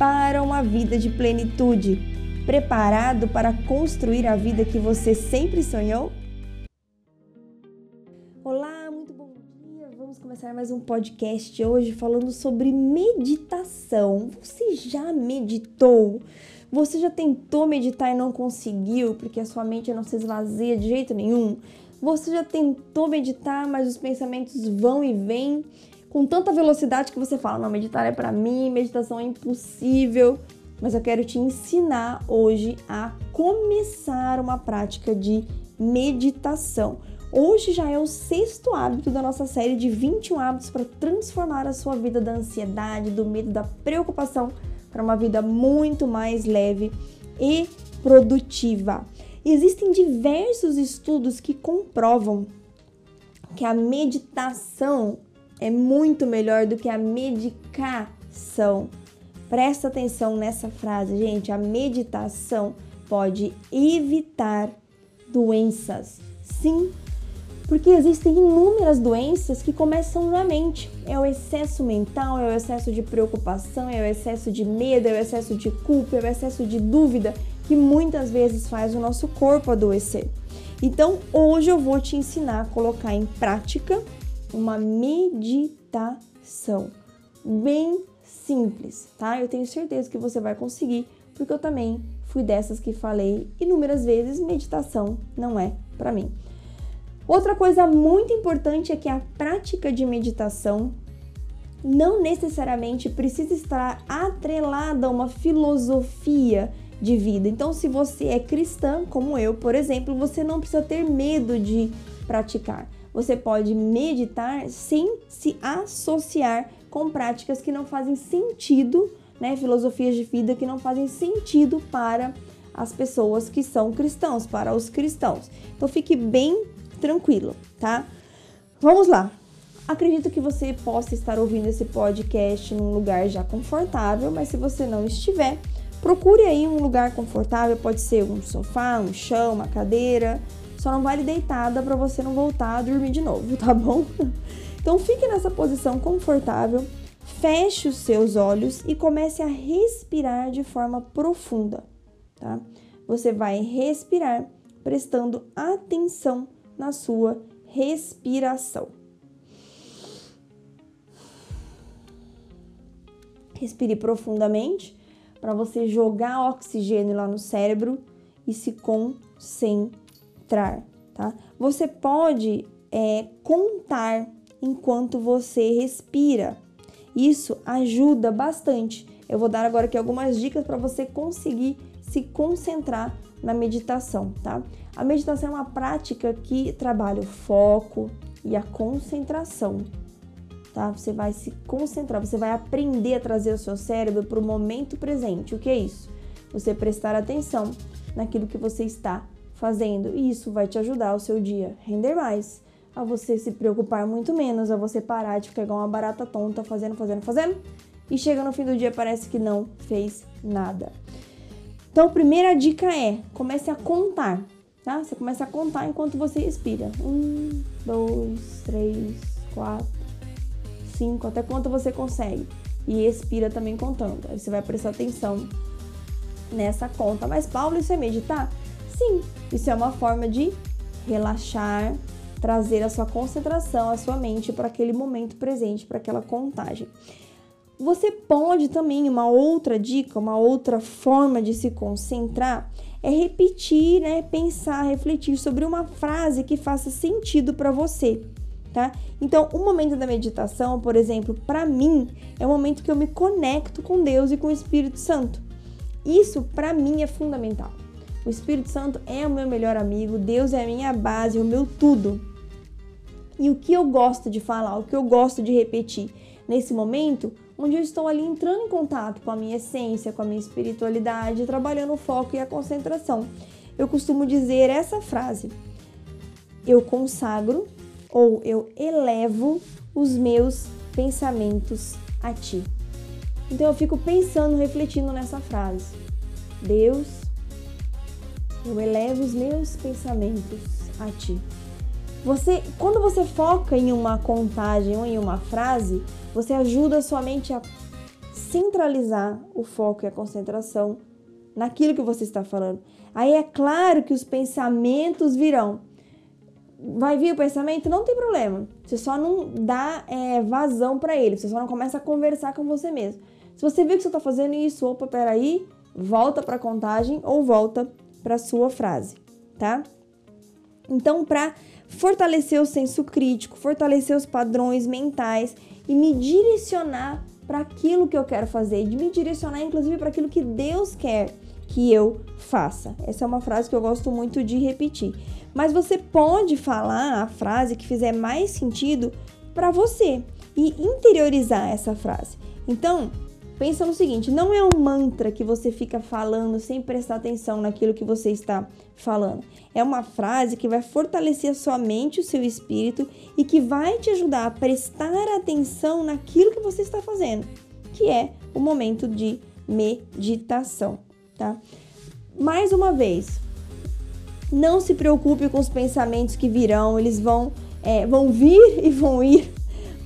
para uma vida de plenitude. Preparado para construir a vida que você sempre sonhou? Olá, muito bom dia. Vamos começar mais um podcast hoje falando sobre meditação. Você já meditou? Você já tentou meditar e não conseguiu porque a sua mente não se esvazia de jeito nenhum? Você já tentou meditar, mas os pensamentos vão e vêm com tanta velocidade que você fala: não, meditar é para mim, meditação é impossível. Mas eu quero te ensinar hoje a começar uma prática de meditação. Hoje já é o sexto hábito da nossa série de 21 hábitos para transformar a sua vida da ansiedade, do medo, da preocupação para uma vida muito mais leve e produtiva. Existem diversos estudos que comprovam que a meditação é muito melhor do que a medicação. Presta atenção nessa frase, gente. A meditação pode evitar doenças. Sim, porque existem inúmeras doenças que começam na mente. É o excesso mental, é o excesso de preocupação, é o excesso de medo, é o excesso de culpa, é o excesso de dúvida que muitas vezes faz o nosso corpo adoecer. Então, hoje eu vou te ensinar a colocar em prática uma meditação bem simples, tá? Eu tenho certeza que você vai conseguir, porque eu também fui dessas que falei inúmeras vezes, meditação não é para mim. Outra coisa muito importante é que a prática de meditação não necessariamente precisa estar atrelada a uma filosofia de vida. Então, se você é cristã, como eu, por exemplo, você não precisa ter medo de praticar você pode meditar sem se associar com práticas que não fazem sentido, né? Filosofias de vida que não fazem sentido para as pessoas que são cristãos, para os cristãos. Então fique bem tranquilo, tá? Vamos lá. Acredito que você possa estar ouvindo esse podcast num lugar já confortável, mas se você não estiver, procure aí um lugar confortável, pode ser um sofá, um chão, uma cadeira, só não vale deitada para você não voltar a dormir de novo, tá bom? Então fique nessa posição confortável, feche os seus olhos e comece a respirar de forma profunda, tá? Você vai respirar prestando atenção na sua respiração. Respire profundamente para você jogar oxigênio lá no cérebro e se concentrar tá? Você pode é, contar enquanto você respira. Isso ajuda bastante. Eu vou dar agora aqui algumas dicas para você conseguir se concentrar na meditação, tá? A meditação é uma prática que trabalha o foco e a concentração, tá? Você vai se concentrar, você vai aprender a trazer o seu cérebro para o momento presente. O que é isso? Você prestar atenção naquilo que você está fazendo. E isso vai te ajudar o seu dia render mais, a você se preocupar muito menos, a você parar de ficar igual uma barata tonta fazendo, fazendo, fazendo. E chega no fim do dia parece que não fez nada. Então, a primeira dica é: comece a contar, tá? Você começa a contar enquanto você respira. Um, dois, três, quatro, cinco, até quanto você consegue. E expira também contando. Aí você vai prestar atenção nessa conta. Mas, Paulo, isso é meditar? Sim, isso é uma forma de relaxar, trazer a sua concentração, a sua mente para aquele momento presente, para aquela contagem. Você pode também, uma outra dica, uma outra forma de se concentrar é repetir, né, pensar, refletir sobre uma frase que faça sentido para você, tá? Então, o momento da meditação, por exemplo, para mim, é o momento que eu me conecto com Deus e com o Espírito Santo. Isso para mim é fundamental. O Espírito Santo é o meu melhor amigo, Deus é a minha base, o meu tudo. E o que eu gosto de falar, o que eu gosto de repetir nesse momento, onde eu estou ali entrando em contato com a minha essência, com a minha espiritualidade, trabalhando o foco e a concentração. Eu costumo dizer essa frase: eu consagro ou eu elevo os meus pensamentos a ti. Então eu fico pensando, refletindo nessa frase. Deus, eu elevo os meus pensamentos a ti. Você, quando você foca em uma contagem ou em uma frase, você ajuda a sua mente a centralizar o foco e a concentração naquilo que você está falando. Aí é claro que os pensamentos virão. Vai vir o pensamento? Não tem problema. Você só não dá é, vazão para ele. Você só não começa a conversar com você mesmo. Se você viu que você está fazendo isso, opa, peraí, volta para a contagem ou volta para sua frase, tá? Então, para fortalecer o senso crítico, fortalecer os padrões mentais e me direcionar para aquilo que eu quero fazer, de me direcionar inclusive para aquilo que Deus quer que eu faça. Essa é uma frase que eu gosto muito de repetir. Mas você pode falar a frase que fizer mais sentido para você e interiorizar essa frase. Então, Pensa no seguinte, não é um mantra que você fica falando sem prestar atenção naquilo que você está falando. É uma frase que vai fortalecer a sua mente, o seu espírito e que vai te ajudar a prestar atenção naquilo que você está fazendo, que é o momento de meditação, tá? Mais uma vez, não se preocupe com os pensamentos que virão, eles vão, é, vão vir e vão ir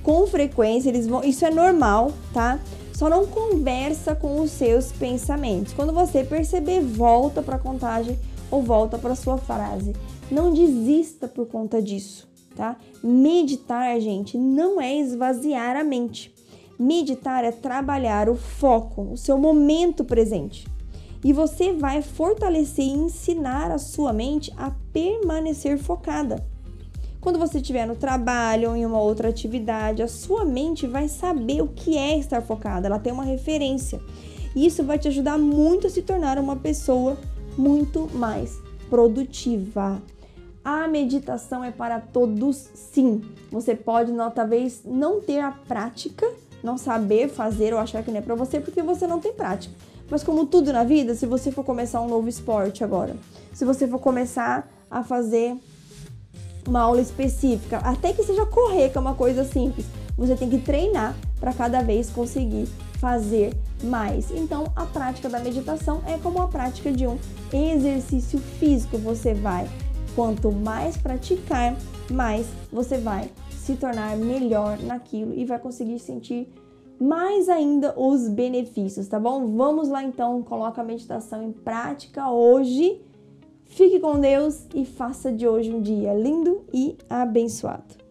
com frequência, eles vão, isso é normal, tá? Só não conversa com os seus pensamentos. Quando você perceber, volta para a contagem ou volta para a sua frase. Não desista por conta disso, tá? Meditar, gente, não é esvaziar a mente. Meditar é trabalhar o foco, o seu momento presente. E você vai fortalecer e ensinar a sua mente a permanecer focada. Quando você estiver no trabalho ou em uma outra atividade, a sua mente vai saber o que é estar focada, ela tem uma referência. E isso vai te ajudar muito a se tornar uma pessoa muito mais produtiva. A meditação é para todos, sim. Você pode, talvez, não ter a prática, não saber fazer ou achar que não é para você porque você não tem prática. Mas como tudo na vida, se você for começar um novo esporte agora, se você for começar a fazer uma aula específica, até que seja correr, que é uma coisa simples. Você tem que treinar para cada vez conseguir fazer mais. Então, a prática da meditação é como a prática de um exercício físico. Você vai, quanto mais praticar, mais você vai se tornar melhor naquilo e vai conseguir sentir mais ainda os benefícios, tá bom? Vamos lá então, coloca a meditação em prática hoje Fique com Deus e faça de hoje um dia lindo e abençoado.